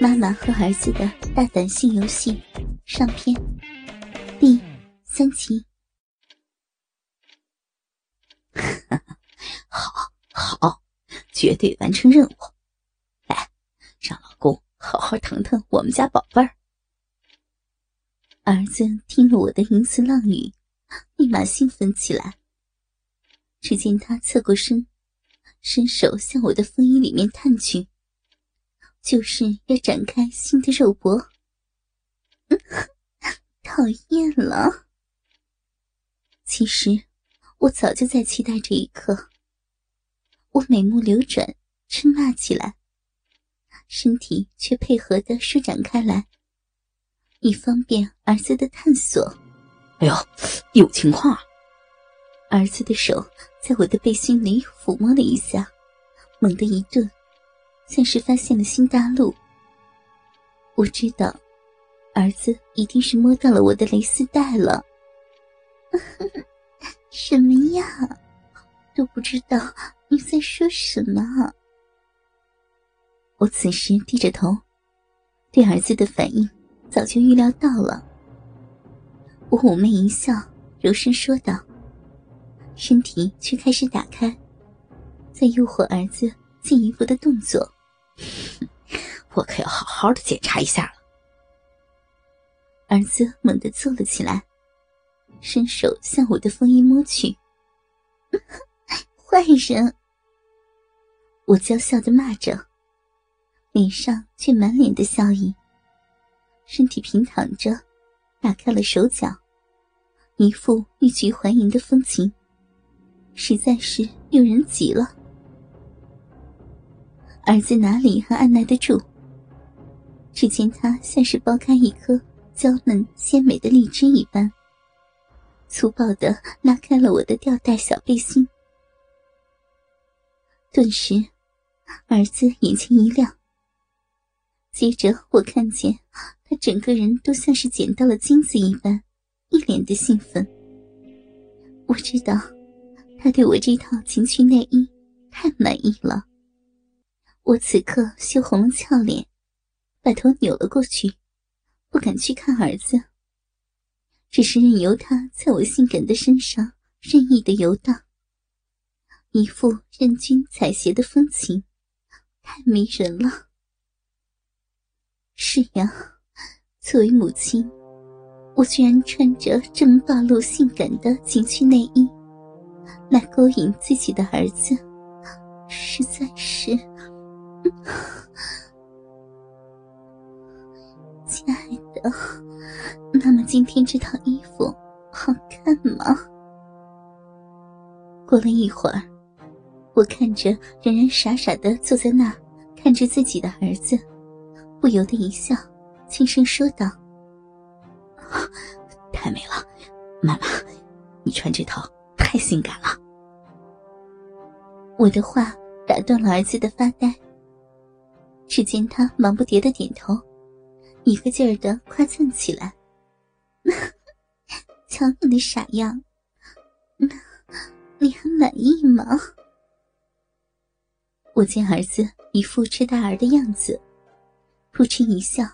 妈妈和儿子的大胆性游戏上篇第三集。好，好，绝对完成任务！来，让老公好好疼疼我们家宝贝儿。儿子听了我的淫词浪语，立马兴奋起来。只见他侧过身，伸手向我的风衣里面探去。就是要展开新的肉搏，讨厌了。其实我早就在期待这一刻。我美目流转，嗔骂起来，身体却配合的舒展开来，以方便儿子的探索。哎呦，有情况！儿子的手在我的背心里抚摸了一下，猛地一顿。像是发现了新大陆。我知道，儿子一定是摸到了我的蕾丝带了。什么呀？都不知道你在说什么。我此时低着头，对儿子的反应早就预料到了。我妩媚一笑，柔声说道，身体却开始打开，在诱惑儿子进一步的动作。我可要好好的检查一下了。儿子猛地坐了起来，伸手向我的风衣摸去。坏人！我娇笑的骂着，脸上却满脸的笑意。身体平躺着，打开了手脚，一副欲拒还迎的风情，实在是诱人极了。儿子哪里还按耐得住？只见他像是剥开一颗娇嫩鲜美的荔枝一般，粗暴的拉开了我的吊带小背心。顿时，儿子眼前一亮。接着，我看见他整个人都像是捡到了金子一般，一脸的兴奋。我知道，他对我这套情趣内衣太满意了。我此刻羞红了俏脸，把头扭了过去，不敢去看儿子，只是任由他在我性感的身上任意的游荡，一副任君采撷的风情，太迷人了。是呀，作为母亲，我居然穿着这么暴露性感的情趣内衣，来勾引自己的儿子，实在是……的，那么今天这套衣服好看吗？过了一会儿，我看着仍然傻傻的坐在那看着自己的儿子，不由得一笑，轻声说道：“太美了，妈妈，你穿这套太性感了。”我的话打断了儿子的发呆。只见他忙不迭的点头，一个劲儿的夸赞起来：“瞧你的傻样，你还满意吗？”我见儿子一副痴大儿的样子，扑哧一笑，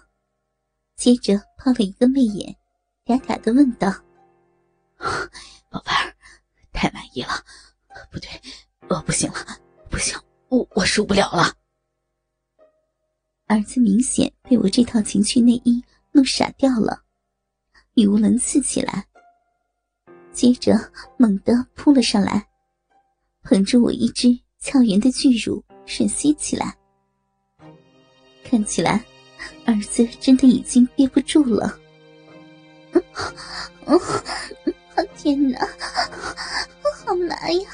接着抛了一个媚眼，嗲嗲的问道：“ 宝贝儿，太满意了，不对，我不行了，不行，我我受不了了。”儿子明显被我这套情趣内衣弄傻掉了，语无伦次起来。接着猛地扑了上来，捧着我一只俏圆的巨乳吮吸起来。看起来，儿子真的已经憋不住了。天哪，好麻呀！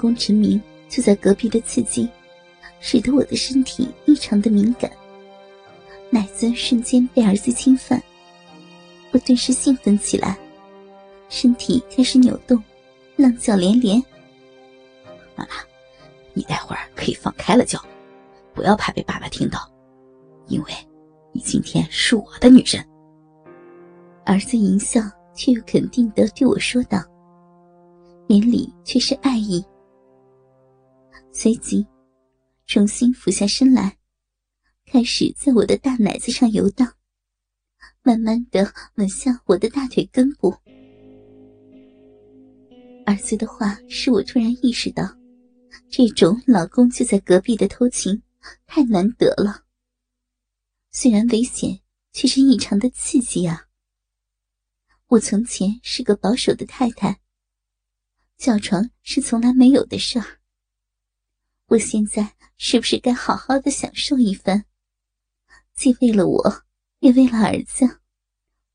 老公陈明就在隔壁的刺激，使得我的身体异常的敏感，奶子瞬间被儿子侵犯，我顿时兴奋起来，身体开始扭动，浪叫连连。妈妈，你待会儿可以放开了叫。不要怕被爸爸听到，因为你今天是我的女人。儿子淫笑却又肯定的对我说道，眼里却是爱意。随即，重新俯下身来，开始在我的大奶子上游荡，慢慢的吻向我的大腿根部。儿子的话使我突然意识到，这种老公就在隔壁的偷情太难得了。虽然危险，却是异常的刺激啊！我从前是个保守的太太，叫床是从来没有的事儿。我现在是不是该好好的享受一番？既为了我，也为了儿子，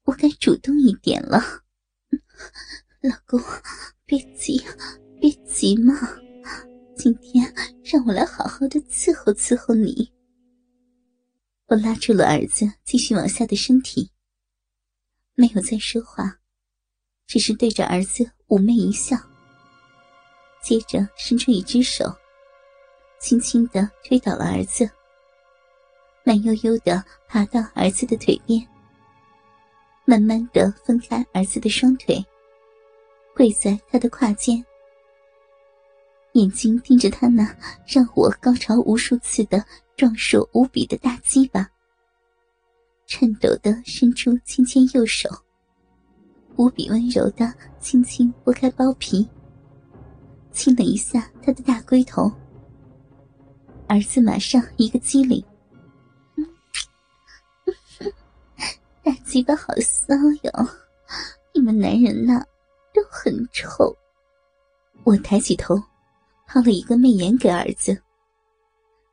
我该主动一点了。老公。别急，别急嘛！今天让我来好好的伺候伺候你。我拉住了儿子继续往下的身体，没有再说话，只是对着儿子妩媚一笑。接着伸出一只手，轻轻的推倒了儿子，慢悠悠的爬到儿子的腿边，慢慢的分开儿子的双腿。跪在他的胯间，眼睛盯着他那让我高潮无数次的壮硕无比的大鸡巴，颤抖的伸出纤纤右手，无比温柔的轻轻拨开包皮，亲了一下他的大龟头。儿子马上一个机灵，大鸡巴好骚哟！你们男人呐！都很臭。我抬起头，抛了一个媚眼给儿子，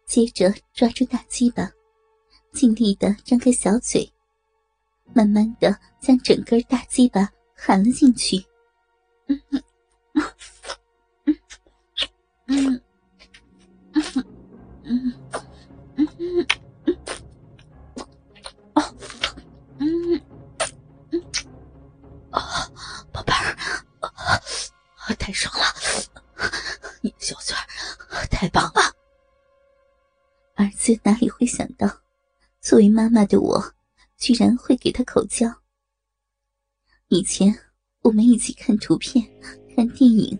接着抓住大鸡巴，尽力的张开小嘴，慢慢的将整根大鸡巴含了进去。嗯嗯嗯嗯嗯太爽了！你的小嘴太棒了。儿子哪里会想到，作为妈妈的我，居然会给他口交。以前我们一起看图片、看电影，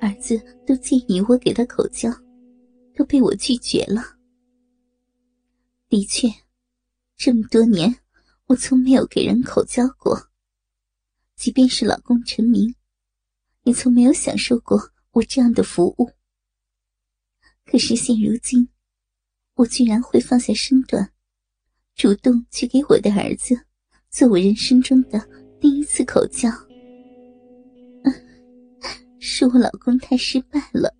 儿子都建议我给他口交，都被我拒绝了。的确，这么多年我从没有给人口交过，即便是老公陈明。你从没有享受过我这样的服务。可是现如今，我居然会放下身段，主动去给我的儿子做我人生中的第一次口交。是我老公太失败了，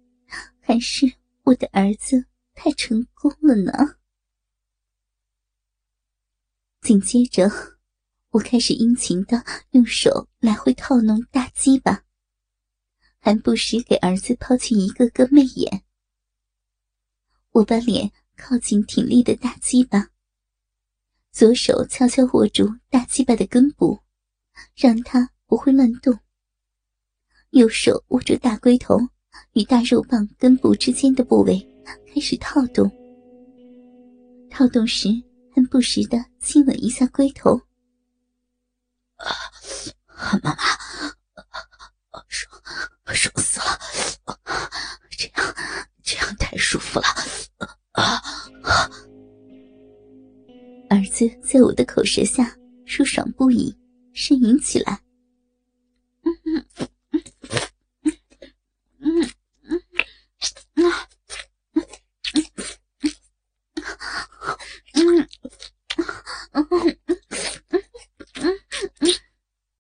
还是我的儿子太成功了呢？紧接着，我开始殷勤的用手来回套弄大鸡巴。还不时给儿子抛去一个个媚眼。我把脸靠近挺立的大鸡巴，左手悄悄握住大鸡巴的根部，让它不会乱动；右手握住大龟头与大肉棒根部之间的部位，开始套动。套动时还不时的亲吻一下龟头。啊，妈妈。爽死了。这样这样太舒服了。儿子在我的口舌下舒爽不已呻吟起来。嗯嗯。